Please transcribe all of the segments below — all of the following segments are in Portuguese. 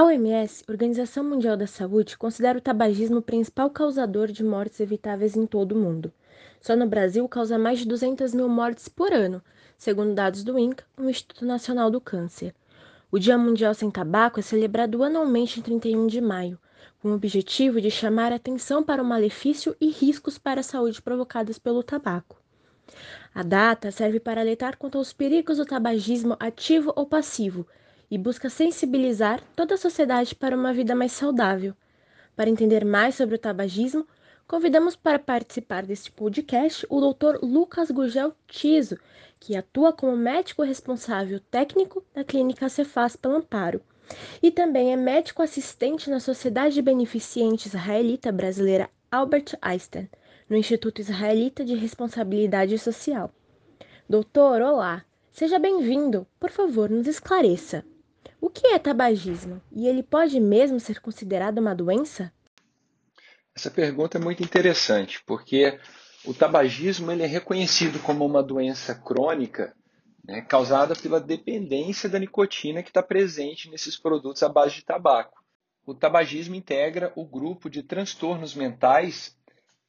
A OMS, Organização Mundial da Saúde, considera o tabagismo o principal causador de mortes evitáveis em todo o mundo. Só no Brasil causa mais de 200 mil mortes por ano, segundo dados do INCA, o Instituto Nacional do Câncer. O Dia Mundial Sem Tabaco é celebrado anualmente em 31 de maio, com o objetivo de chamar a atenção para o malefício e riscos para a saúde provocados pelo tabaco. A data serve para alertar contra os perigos do tabagismo ativo ou passivo e busca sensibilizar toda a sociedade para uma vida mais saudável. Para entender mais sobre o tabagismo, convidamos para participar deste podcast o Dr. Lucas Gugel Tiso, que atua como médico responsável técnico da Clínica Cefaz pelo Amparo e também é médico assistente na Sociedade Beneficente Israelita Brasileira Albert Einstein, no Instituto Israelita de Responsabilidade Social. Doutor, olá! Seja bem-vindo. Por favor, nos esclareça. O que é tabagismo? E ele pode mesmo ser considerado uma doença? Essa pergunta é muito interessante, porque o tabagismo ele é reconhecido como uma doença crônica né, causada pela dependência da nicotina que está presente nesses produtos à base de tabaco. O tabagismo integra o grupo de transtornos mentais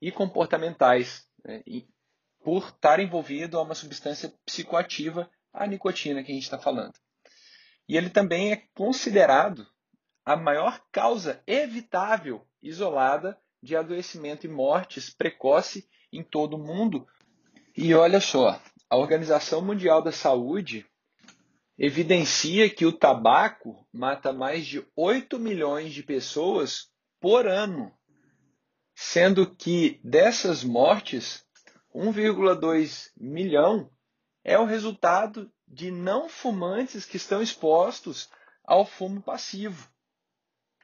e comportamentais, né, e por estar envolvido a uma substância psicoativa, a nicotina que a gente está falando. E ele também é considerado a maior causa evitável isolada de adoecimento e mortes precoce em todo o mundo. E olha só, a Organização Mundial da Saúde evidencia que o tabaco mata mais de 8 milhões de pessoas por ano, sendo que dessas mortes, 1,2 milhão é o resultado de não fumantes que estão expostos ao fumo passivo.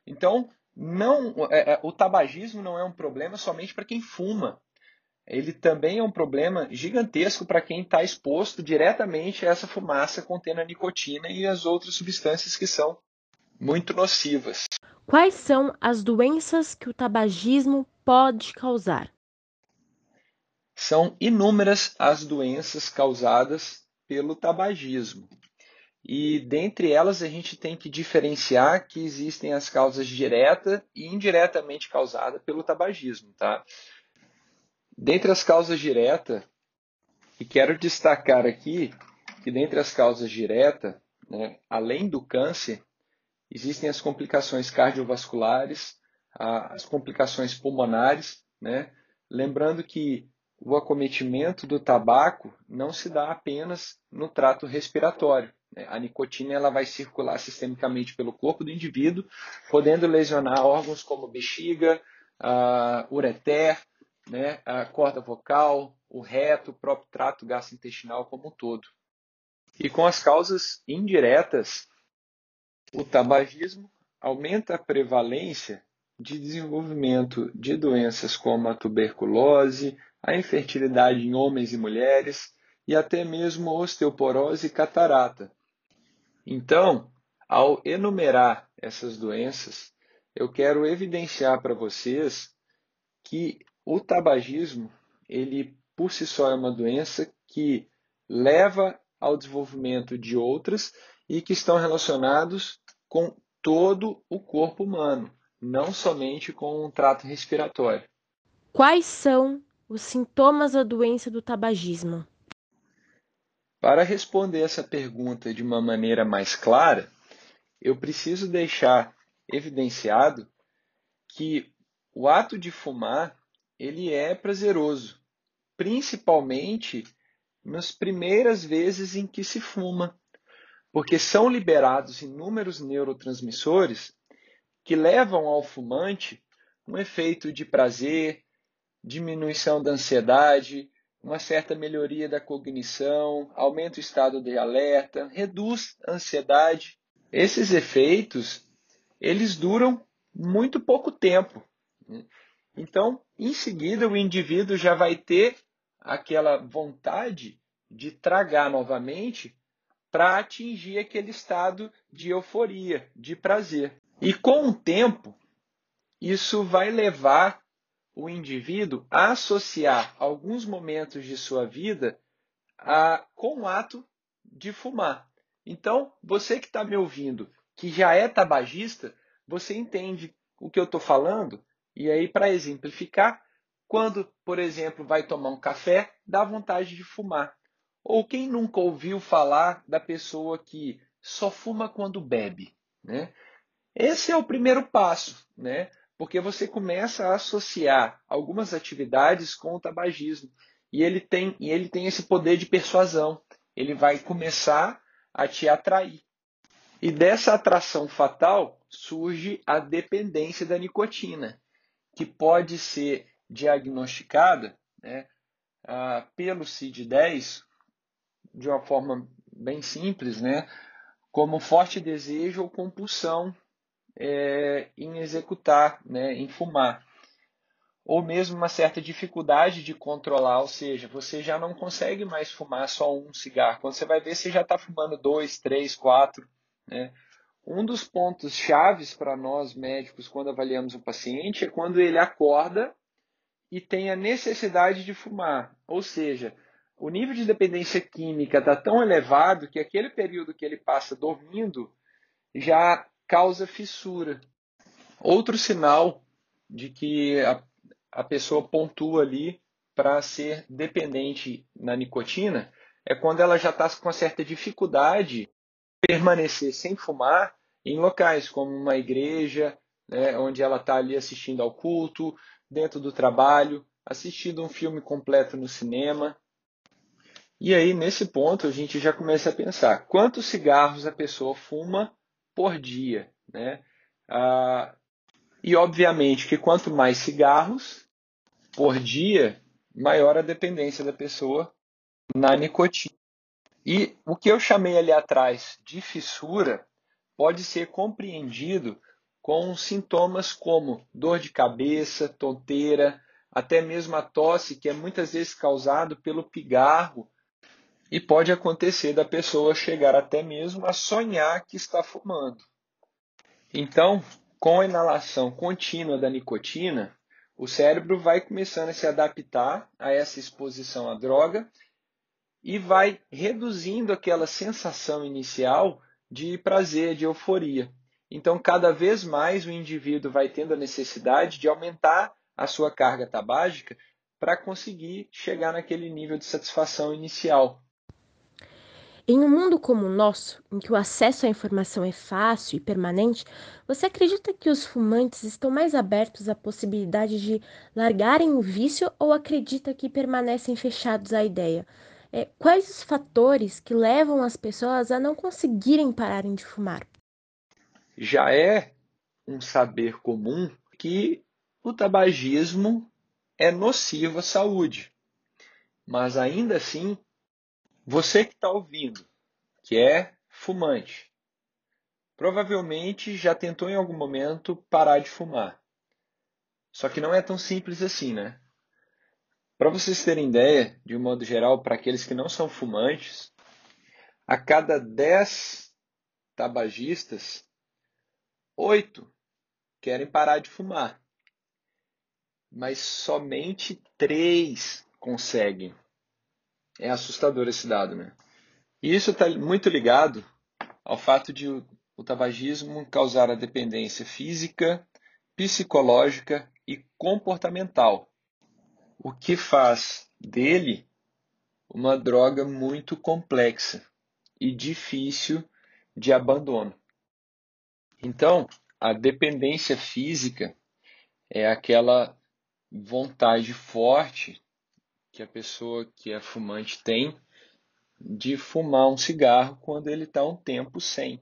Então, não, é, é, o tabagismo não é um problema somente para quem fuma. Ele também é um problema gigantesco para quem está exposto diretamente a essa fumaça contendo a nicotina e as outras substâncias que são muito nocivas. Quais são as doenças que o tabagismo pode causar? São inúmeras as doenças causadas pelo tabagismo. E dentre elas a gente tem que diferenciar que existem as causas direta e indiretamente causadas pelo tabagismo, tá? Dentre as causas diretas, e quero destacar aqui que dentre as causas diretas, né, além do câncer, existem as complicações cardiovasculares, as complicações pulmonares, né? Lembrando que o acometimento do tabaco não se dá apenas no trato respiratório. Né? A nicotina ela vai circular sistemicamente pelo corpo do indivíduo, podendo lesionar órgãos como bexiga, a ureter, né, a corda vocal, o reto, o próprio trato gastrointestinal como um todo. E com as causas indiretas, o tabagismo aumenta a prevalência de desenvolvimento de doenças como a tuberculose, a infertilidade em homens e mulheres e até mesmo osteoporose e catarata. Então, ao enumerar essas doenças, eu quero evidenciar para vocês que o tabagismo, ele por si só é uma doença que leva ao desenvolvimento de outras e que estão relacionados com todo o corpo humano, não somente com o trato respiratório. Quais são os sintomas da doença do tabagismo? Para responder essa pergunta de uma maneira mais clara, eu preciso deixar evidenciado que o ato de fumar ele é prazeroso, principalmente nas primeiras vezes em que se fuma, porque são liberados inúmeros neurotransmissores que levam ao fumante um efeito de prazer, diminuição da ansiedade, uma certa melhoria da cognição, aumenta o estado de alerta, reduz a ansiedade. Esses efeitos, eles duram muito pouco tempo. Então, em seguida, o indivíduo já vai ter aquela vontade de tragar novamente para atingir aquele estado de euforia, de prazer. E com o tempo, isso vai levar o indivíduo a associar alguns momentos de sua vida a, com o ato de fumar. Então, você que está me ouvindo que já é tabagista, você entende o que eu estou falando. E aí, para exemplificar, quando, por exemplo, vai tomar um café, dá vontade de fumar. Ou quem nunca ouviu falar da pessoa que só fuma quando bebe, né? Esse é o primeiro passo, né? Porque você começa a associar algumas atividades com o tabagismo e ele tem e ele tem esse poder de persuasão. Ele vai começar a te atrair. E dessa atração fatal surge a dependência da nicotina, que pode ser diagnosticada né, ah, pelo CID-10 de uma forma bem simples, né, como forte desejo ou compulsão é, em executar, né, em fumar. Ou mesmo uma certa dificuldade de controlar, ou seja, você já não consegue mais fumar só um cigarro. Quando você vai ver, você já está fumando dois, três, quatro. Né? Um dos pontos chaves para nós médicos quando avaliamos o paciente é quando ele acorda e tem a necessidade de fumar. Ou seja, o nível de dependência química está tão elevado que aquele período que ele passa dormindo já causa fissura. Outro sinal de que a, a pessoa pontua ali para ser dependente na nicotina é quando ela já está com certa dificuldade de permanecer sem fumar em locais como uma igreja, né, onde ela está ali assistindo ao culto, dentro do trabalho, assistindo um filme completo no cinema. E aí, nesse ponto, a gente já começa a pensar quantos cigarros a pessoa fuma por dia. Né? Ah, e, obviamente, que quanto mais cigarros por dia, maior a dependência da pessoa na nicotina. E o que eu chamei ali atrás de fissura pode ser compreendido com sintomas como dor de cabeça, tonteira, até mesmo a tosse, que é muitas vezes causado pelo pigarro, e pode acontecer da pessoa chegar até mesmo a sonhar que está fumando. Então, com a inalação contínua da nicotina, o cérebro vai começando a se adaptar a essa exposição à droga e vai reduzindo aquela sensação inicial de prazer, de euforia. Então, cada vez mais o indivíduo vai tendo a necessidade de aumentar a sua carga tabágica para conseguir chegar naquele nível de satisfação inicial. Em um mundo como o nosso, em que o acesso à informação é fácil e permanente, você acredita que os fumantes estão mais abertos à possibilidade de largarem o vício ou acredita que permanecem fechados à ideia? É, quais os fatores que levam as pessoas a não conseguirem pararem de fumar? já é um saber comum que o tabagismo é nocivo à saúde. Mas ainda assim, você que está ouvindo, que é fumante, provavelmente já tentou em algum momento parar de fumar. Só que não é tão simples assim, né? Para vocês terem ideia, de um modo geral, para aqueles que não são fumantes, a cada 10 tabagistas, Oito querem parar de fumar, mas somente três conseguem. É assustador esse dado, né? E isso está muito ligado ao fato de o, o tabagismo causar a dependência física, psicológica e comportamental, o que faz dele uma droga muito complexa e difícil de abandono. Então, a dependência física é aquela vontade forte que a pessoa que é fumante tem de fumar um cigarro quando ele está um tempo sem.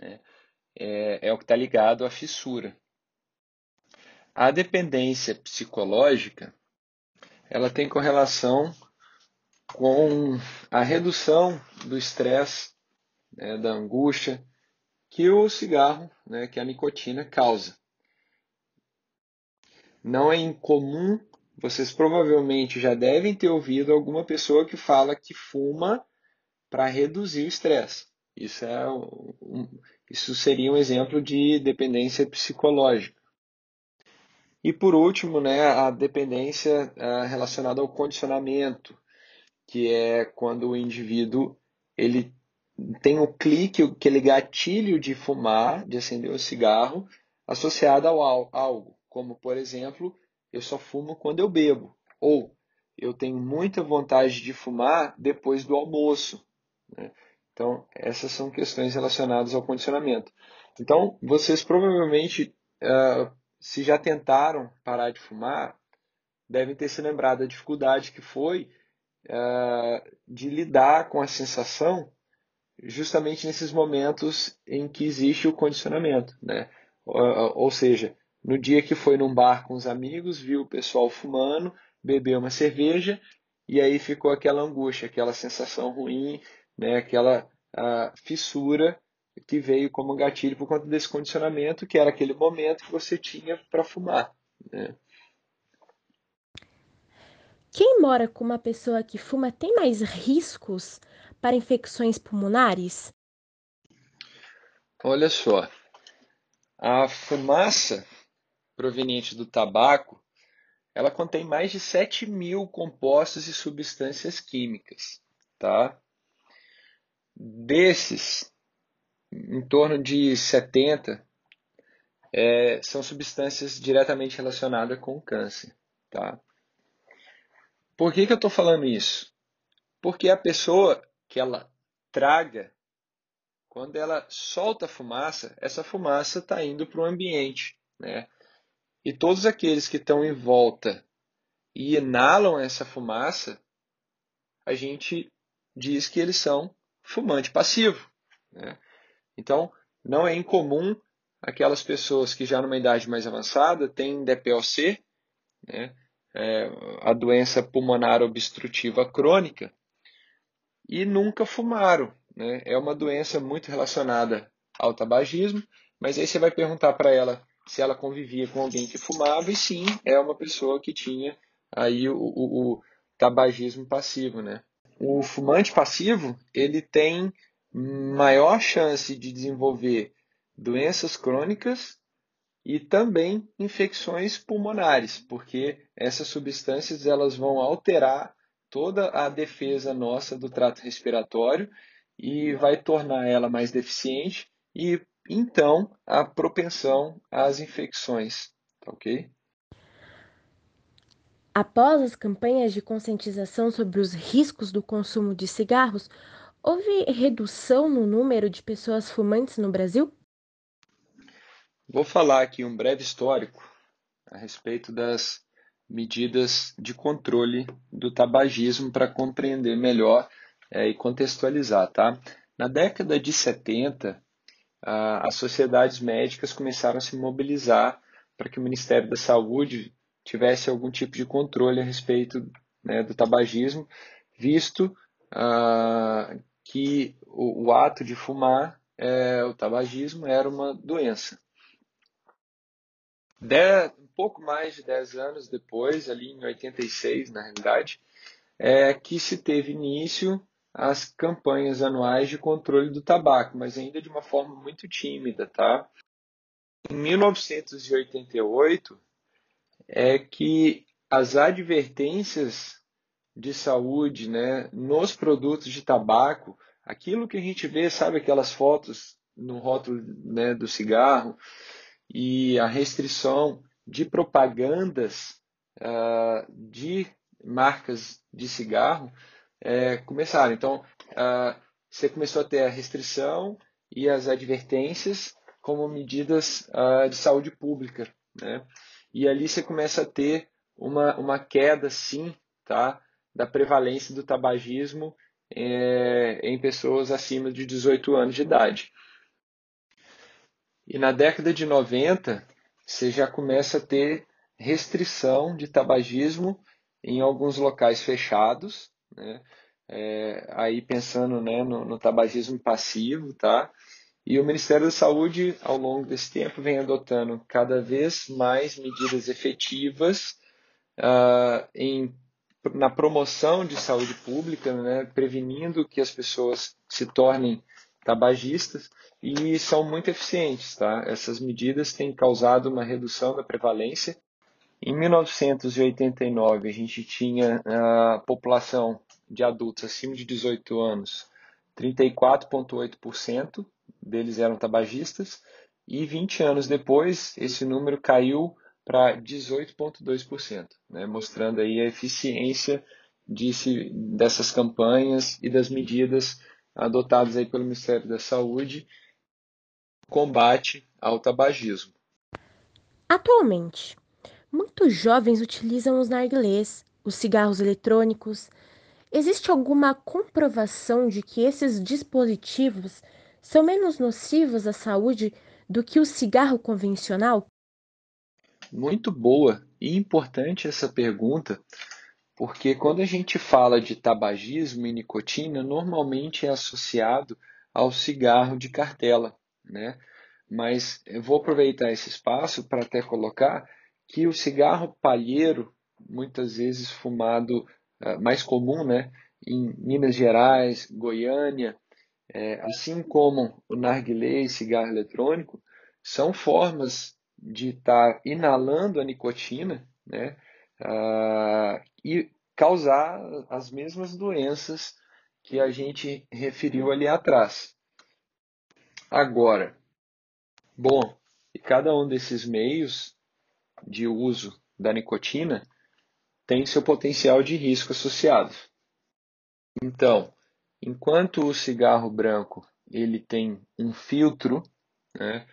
Né? É, é o que está ligado à fissura. A dependência psicológica ela tem correlação com a redução do estresse, né, da angústia, que o cigarro, né, que a nicotina causa. Não é incomum, vocês provavelmente já devem ter ouvido alguma pessoa que fala que fuma para reduzir o estresse. Isso, é um, isso seria um exemplo de dependência psicológica. E por último, né, a dependência uh, relacionada ao condicionamento, que é quando o indivíduo ele tem o clique, aquele gatilho de fumar, de acender um cigarro, associado ao algo, como por exemplo, eu só fumo quando eu bebo, ou eu tenho muita vontade de fumar depois do almoço. Né? Então, essas são questões relacionadas ao condicionamento. Então, vocês provavelmente, uh, se já tentaram parar de fumar, devem ter se lembrado da dificuldade que foi uh, de lidar com a sensação justamente nesses momentos em que existe o condicionamento. Né? Ou seja, no dia que foi num bar com os amigos, viu o pessoal fumando, bebeu uma cerveja e aí ficou aquela angústia, aquela sensação ruim, né, aquela fissura que veio como gatilho por conta desse condicionamento, que era aquele momento que você tinha para fumar. Né? Quem mora com uma pessoa que fuma tem mais riscos para infecções pulmonares? Olha só, a fumaça proveniente do tabaco ela contém mais de 7 mil compostos e substâncias químicas. Tá? Desses, em torno de 70 é, são substâncias diretamente relacionadas com o câncer. Tá? Por que, que eu estou falando isso? Porque a pessoa que ela traga, quando ela solta a fumaça, essa fumaça está indo para o ambiente. Né? E todos aqueles que estão em volta e inalam essa fumaça, a gente diz que eles são fumante passivo. Né? Então, não é incomum aquelas pessoas que já numa idade mais avançada têm DPOC, né? É, a doença pulmonar obstrutiva crônica, e nunca fumaram. Né? É uma doença muito relacionada ao tabagismo, mas aí você vai perguntar para ela se ela convivia com alguém que fumava, e sim, é uma pessoa que tinha aí o, o, o tabagismo passivo, né? O fumante passivo, ele tem maior chance de desenvolver doenças crônicas e também infecções pulmonares, porque essas substâncias elas vão alterar toda a defesa nossa do trato respiratório e vai tornar ela mais deficiente e então a propensão às infecções, tá ok? Após as campanhas de conscientização sobre os riscos do consumo de cigarros, houve redução no número de pessoas fumantes no Brasil? Vou falar aqui um breve histórico a respeito das medidas de controle do tabagismo para compreender melhor é, e contextualizar, tá? Na década de 70, as sociedades médicas começaram a se mobilizar para que o Ministério da Saúde tivesse algum tipo de controle a respeito né, do tabagismo, visto que o, o, ato de fumar, é, o tabagismo, era uma doença. De, um pouco mais de 10 anos depois, ali em 86, na realidade, é que se teve início as campanhas anuais de controle do tabaco, mas ainda de uma forma muito tímida, tá? Em 1988 é que as advertências de saúde, né, nos produtos de tabaco, aquilo que a gente vê, sabe aquelas fotos no rótulo né, do cigarro e a restrição de propagandas uh, de marcas de cigarro, é, começaram. Então, você começou a ter a restrição e as advertências como medidas de saúde pública. Né? E ali você começa a ter uma, uma queda, sim, tá? da prevalência do tabagismo é, em pessoas acima de 18 anos de idade. E na década de 90, você já começa a ter restrição de tabagismo em alguns locais fechados, né? É, aí pensando né, no, no, tabagismo passivo, tá? E o Ministério da Saúde, ao longo desse tempo, vem adotando cada vez mais medidas efetivas uh, em, na promoção de saúde pública, né, prevenindo que as pessoas se tornem tabagistas e são muito eficientes. Tá? Essas medidas têm causado uma redução da prevalência em 1989, a gente tinha a população de adultos acima de 18 anos 34,8% deles eram tabagistas, e 20 anos depois, esse número caiu para 18,2%, né, mostrando aí a eficiência dessas campanhas e das medidas adotadas aí pelo Ministério da Saúde combate ao tabagismo. Atualmente, muitos jovens utilizam os narguilés, os cigarros eletrônicos. Existe alguma comprovação de que esses dispositivos são menos nocivos à saúde do que o cigarro convencional? Muito boa e importante essa pergunta, porque quando a gente fala de tabagismo e nicotina, normalmente é associado ao cigarro de cartela, né? Mas eu vou aproveitar esse espaço para até colocar que o cigarro palheiro, muitas vezes fumado uh, mais comum, né? Em Minas Gerais, Goiânia, é, assim como o narguilé e cigarro eletrônico, são formas de estar inalando a nicotina né, uh, e causar as mesmas doenças que a gente referiu ali atrás. Agora, bom, e cada um desses meios de uso da nicotina tem seu potencial de risco associado. Então, Enquanto o cigarro branco ele tem um filtro, né,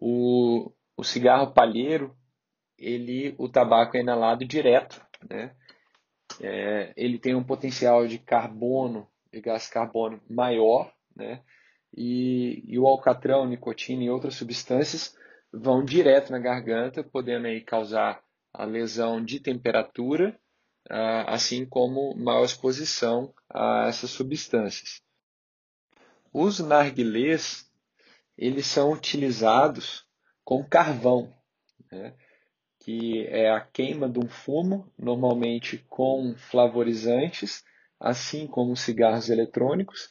o, o cigarro palheiro ele o tabaco é inalado direto, né? É, ele tem um potencial de carbono, de gás carbono maior, né? E, e o alcatrão, nicotina e outras substâncias vão direto na garganta, podendo aí causar a lesão de temperatura ah, assim como maior exposição a essas substâncias. Os narguilés eles são utilizados com carvão, né? que é a queima de um fumo, normalmente com flavorizantes, assim como cigarros eletrônicos,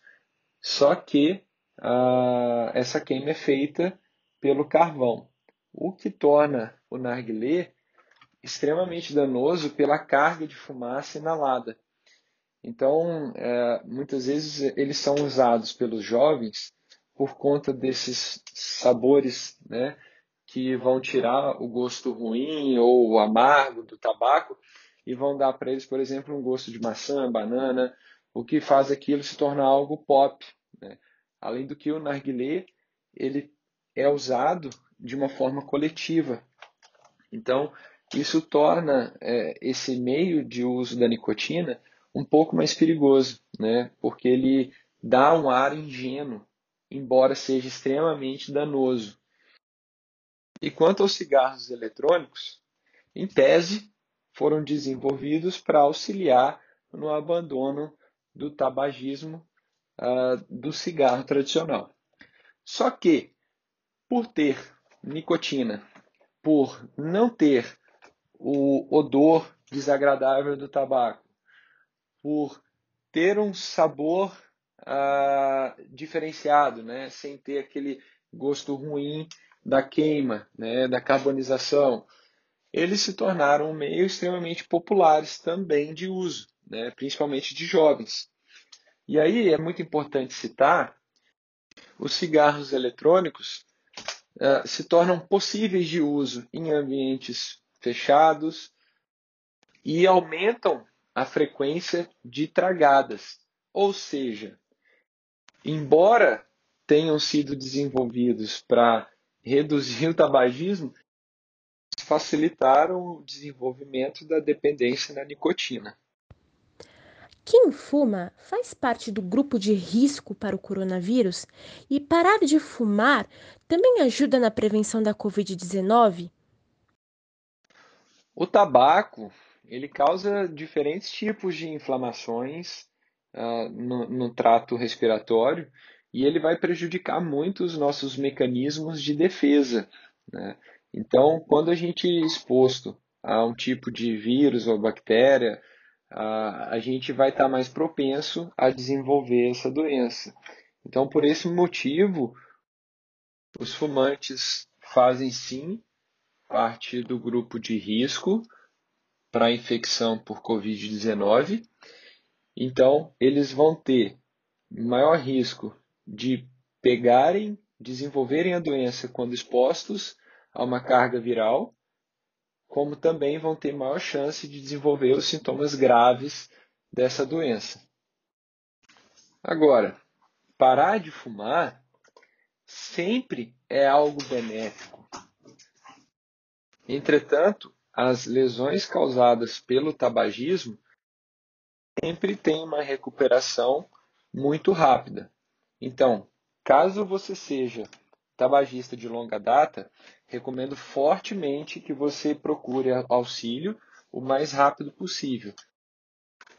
só que ah, essa queima é feita pelo carvão, o que torna o narguilé extremamente danoso pela carga de fumaça inalada. Então, é, muitas vezes eles são usados pelos jovens por conta desses sabores né, que vão tirar o gosto ruim ou amargo do tabaco e vão dar para eles, por exemplo, um gosto de maçã, banana, o que faz aquilo se tornar algo pop. Né? Além do que o narguilé ele é usado de uma forma coletiva. Então, isso torna é, esse meio de uso da nicotina um pouco mais perigoso, né? porque ele dá um ar ingênuo, embora seja extremamente danoso. E quanto aos cigarros eletrônicos, em tese, foram desenvolvidos para auxiliar no abandono do tabagismo uh, do cigarro tradicional. Só que, por ter nicotina, por não ter o odor desagradável do tabaco, por ter um sabor uh, diferenciado, né? sem ter aquele gosto ruim da queima, né? da carbonização. Eles se tornaram um meio extremamente populares também de uso, né? principalmente de jovens. E aí é muito importante citar os cigarros eletrônicos uh, se tornam possíveis de uso em ambientes fechados e aumentam a frequência de tragadas. Ou seja, embora tenham sido desenvolvidos para reduzir o tabagismo, facilitaram o desenvolvimento da dependência na nicotina. Quem fuma faz parte do grupo de risco para o coronavírus e parar de fumar também ajuda na prevenção da Covid-19? O tabaco ele causa diferentes tipos de inflamações uh, no, no trato respiratório e ele vai prejudicar muito os nossos mecanismos de defesa. Né? Então, quando a gente é exposto a um tipo de vírus ou bactéria, a gente vai estar mais propenso a desenvolver essa doença. Então, por esse motivo, os fumantes fazem sim parte do grupo de risco para infecção por Covid-19. Então, eles vão ter maior risco de pegarem, desenvolverem a doença quando expostos a uma carga viral, como também vão ter maior chance de desenvolver os sintomas graves dessa doença. Agora, parar de fumar sempre é algo benéfico. Entretanto, as lesões causadas pelo tabagismo sempre têm uma recuperação muito rápida. Então, caso você seja tabagista de longa data, recomendo fortemente que você procure auxílio o mais rápido possível.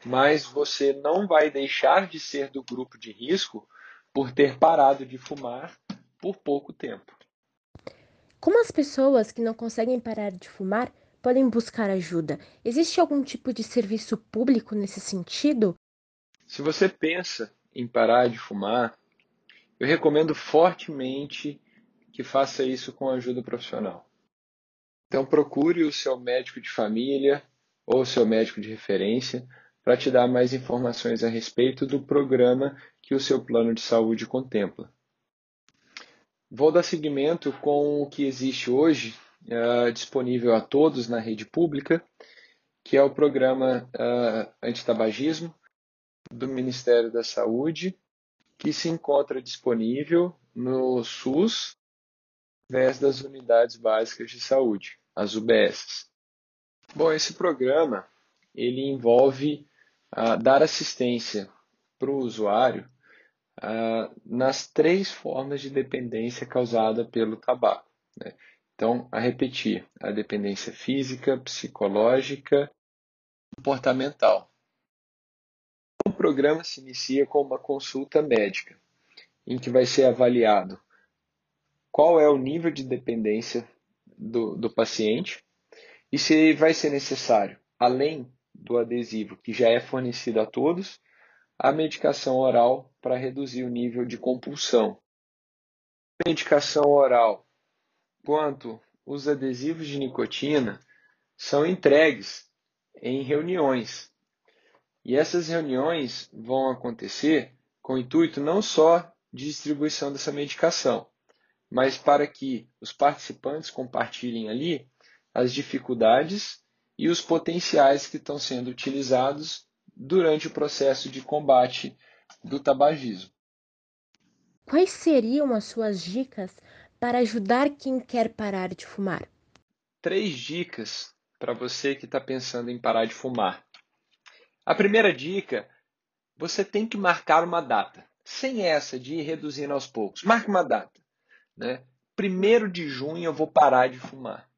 Mas você não vai deixar de ser do grupo de risco por ter parado de fumar por pouco tempo. Como as pessoas que não conseguem parar de fumar podem buscar ajuda? Existe algum tipo de serviço público nesse sentido? Se você pensa em parar de fumar, eu recomendo fortemente que faça isso com ajuda profissional. Então procure o seu médico de família ou o seu médico de referência para te dar mais informações a respeito do programa que o seu plano de saúde contempla. Vou dar seguimento com o que existe hoje uh, disponível a todos na rede pública, que é o programa uh, antitabagismo do Ministério da Saúde, que se encontra disponível no SUS através das unidades básicas de saúde, as UBSs. Bom, esse programa ele envolve uh, dar assistência para o usuário uh, nas três formas de dependência causada pelo tabaco. Né? Então, a repetir, a dependência física, psicológica, comportamental. O programa se inicia com uma consulta médica, em que vai ser avaliado qual é o nível de dependência do, do paciente e se vai ser necessário, além do adesivo que já é fornecido a todos, a medicação oral para reduzir o nível de compulsão. Medicação oral, quanto os adesivos de nicotina, são entregues em reuniões. E essas reuniões vão acontecer com o intuito não só de distribuição dessa medicação, mas para que os participantes compartilhem ali as dificuldades e os potenciais que estão sendo utilizados durante o processo de combate do tabagismo. Quais seriam as suas dicas para ajudar quem quer parar de fumar? Três dicas para você que está pensando em parar de fumar. A primeira dica: você tem que marcar uma data. Sem essa de ir reduzindo aos poucos. Marque uma data. Né? Primeiro de junho eu vou parar de fumar.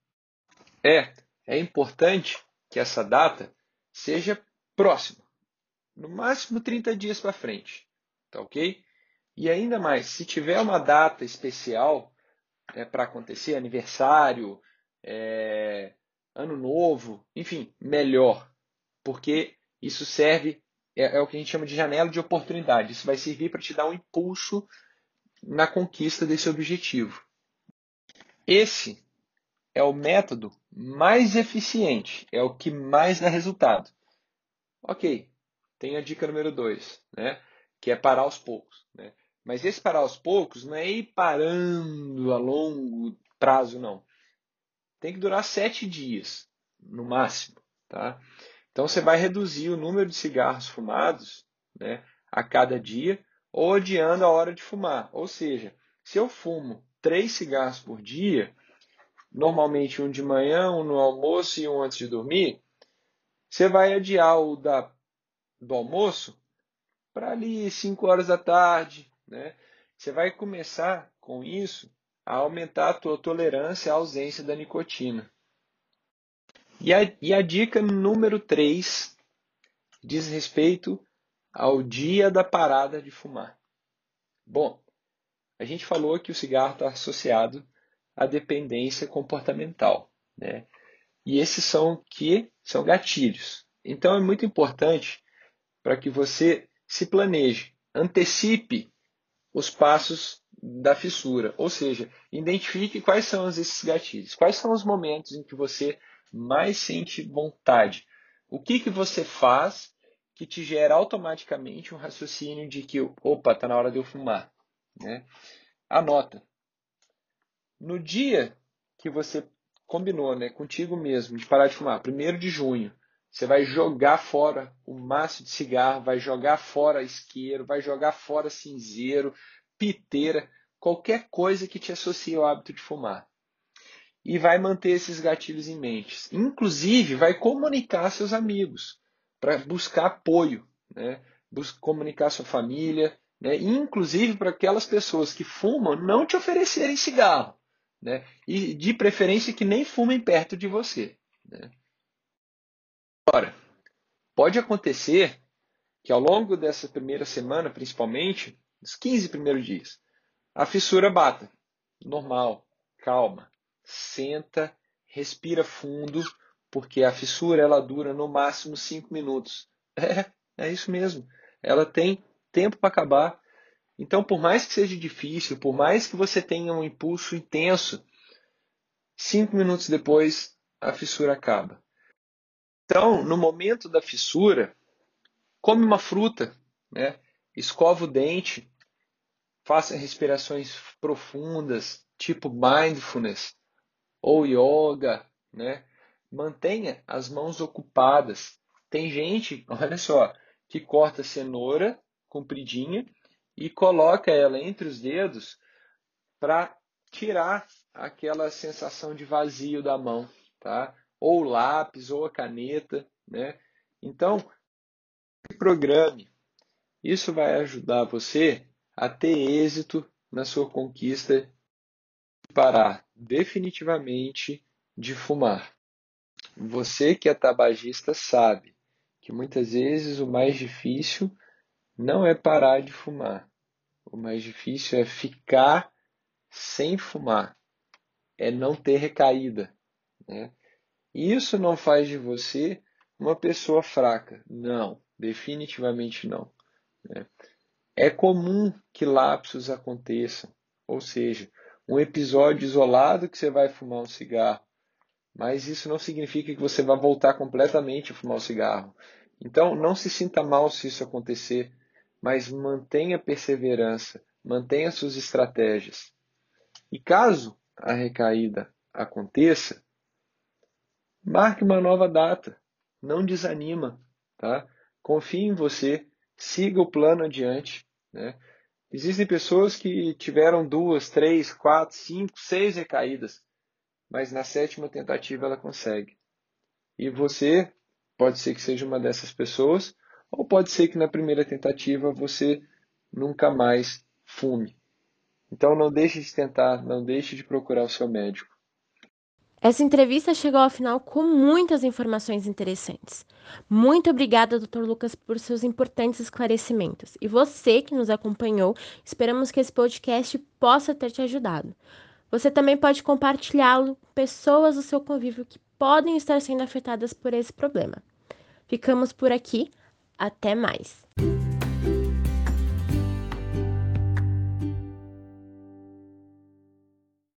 É, é importante que essa data seja próxima. No máximo 30 dias para frente. Tá ok? E ainda mais, se tiver uma data especial é, para acontecer, aniversário, é, ano novo, enfim, melhor. Porque isso serve, é, é o que a gente chama de janela de oportunidade. Isso vai servir para te dar um impulso na conquista desse objetivo. Esse é o método mais eficiente, é o que mais dá resultado. Ok, tem a dica número 2, né? que é parar aos poucos. Né? Mas esse parar aos poucos não é ir parando a longo prazo, não. Tem que durar sete dias, no máximo. Tá? Então você vai reduzir o número de cigarros fumados né, a cada dia ou adiando a hora de fumar. Ou seja, se eu fumo três cigarros por dia, normalmente um de manhã, um no almoço e um antes de dormir, você vai adiar o da, do almoço para ali 5 horas da tarde. Né? Você vai começar com isso a aumentar a tua tolerância à ausência da nicotina. E a, e a dica número 3 diz respeito ao dia da parada de fumar. Bom, a gente falou que o cigarro está associado à dependência comportamental, né? E esses são que são gatilhos. Então é muito importante para que você se planeje, antecipe os passos da fissura, ou seja, identifique quais são esses gatilhos, quais são os momentos em que você mais sente vontade, o que, que você faz que te gera automaticamente um raciocínio de que, opa, está na hora de eu fumar. Né? Anota. No dia que você combinou né, contigo mesmo de parar de fumar, 1 de junho, você vai jogar fora o maço de cigarro, vai jogar fora isqueiro, vai jogar fora cinzeiro, piteira, qualquer coisa que te associe ao hábito de fumar. E vai manter esses gatilhos em mente. Inclusive, vai comunicar a seus amigos para buscar apoio, né? comunicar a sua família, né? inclusive para aquelas pessoas que fumam não te oferecerem cigarro né? E de preferência que nem fumem perto de você. Né? Pode acontecer que ao longo dessa primeira semana, principalmente, os 15 primeiros dias, a fissura bata. Normal, calma, senta, respira fundo, porque a fissura ela dura no máximo 5 minutos. É, é isso mesmo. Ela tem tempo para acabar então, por mais que seja difícil, por mais que você tenha um impulso intenso, cinco minutos depois a fissura acaba. Então, no momento da fissura, come uma fruta, né? escova o dente, faça respirações profundas, tipo mindfulness ou yoga, né? Mantenha as mãos ocupadas. Tem gente, olha só, que corta cenoura compridinha e coloca ela entre os dedos para tirar aquela sensação de vazio da mão, tá? Ou o lápis ou a caneta, né? Então, programe. Isso vai ajudar você a ter êxito na sua conquista de parar definitivamente de fumar. Você que é tabagista sabe que muitas vezes o mais difícil não é parar de fumar, o mais difícil é ficar sem fumar, é não ter recaída. Né? Isso não faz de você uma pessoa fraca. Não, definitivamente não. Né? É comum que lapsos aconteçam, ou seja, um episódio isolado que você vai fumar um cigarro, mas isso não significa que você vai voltar completamente a fumar o cigarro. Então, não se sinta mal se isso acontecer mas mantenha perseverança, mantenha suas estratégias. E caso a recaída aconteça, marque uma nova data. Não desanima, tá? Confie em você, siga o plano adiante, né? Existem pessoas que tiveram duas, três, quatro, cinco, seis recaídas, mas na sétima tentativa ela consegue. E você pode ser que seja uma dessas pessoas, ou pode ser que na primeira tentativa você nunca mais fume. Então não deixe de tentar, não deixe de procurar o seu médico. Essa entrevista chegou ao final com muitas informações interessantes. Muito obrigada, Dr. Lucas, por seus importantes esclarecimentos. E você que nos acompanhou, esperamos que esse podcast possa ter te ajudado. Você também pode compartilhá-lo com pessoas do seu convívio que podem estar sendo afetadas por esse problema. Ficamos por aqui. Até mais!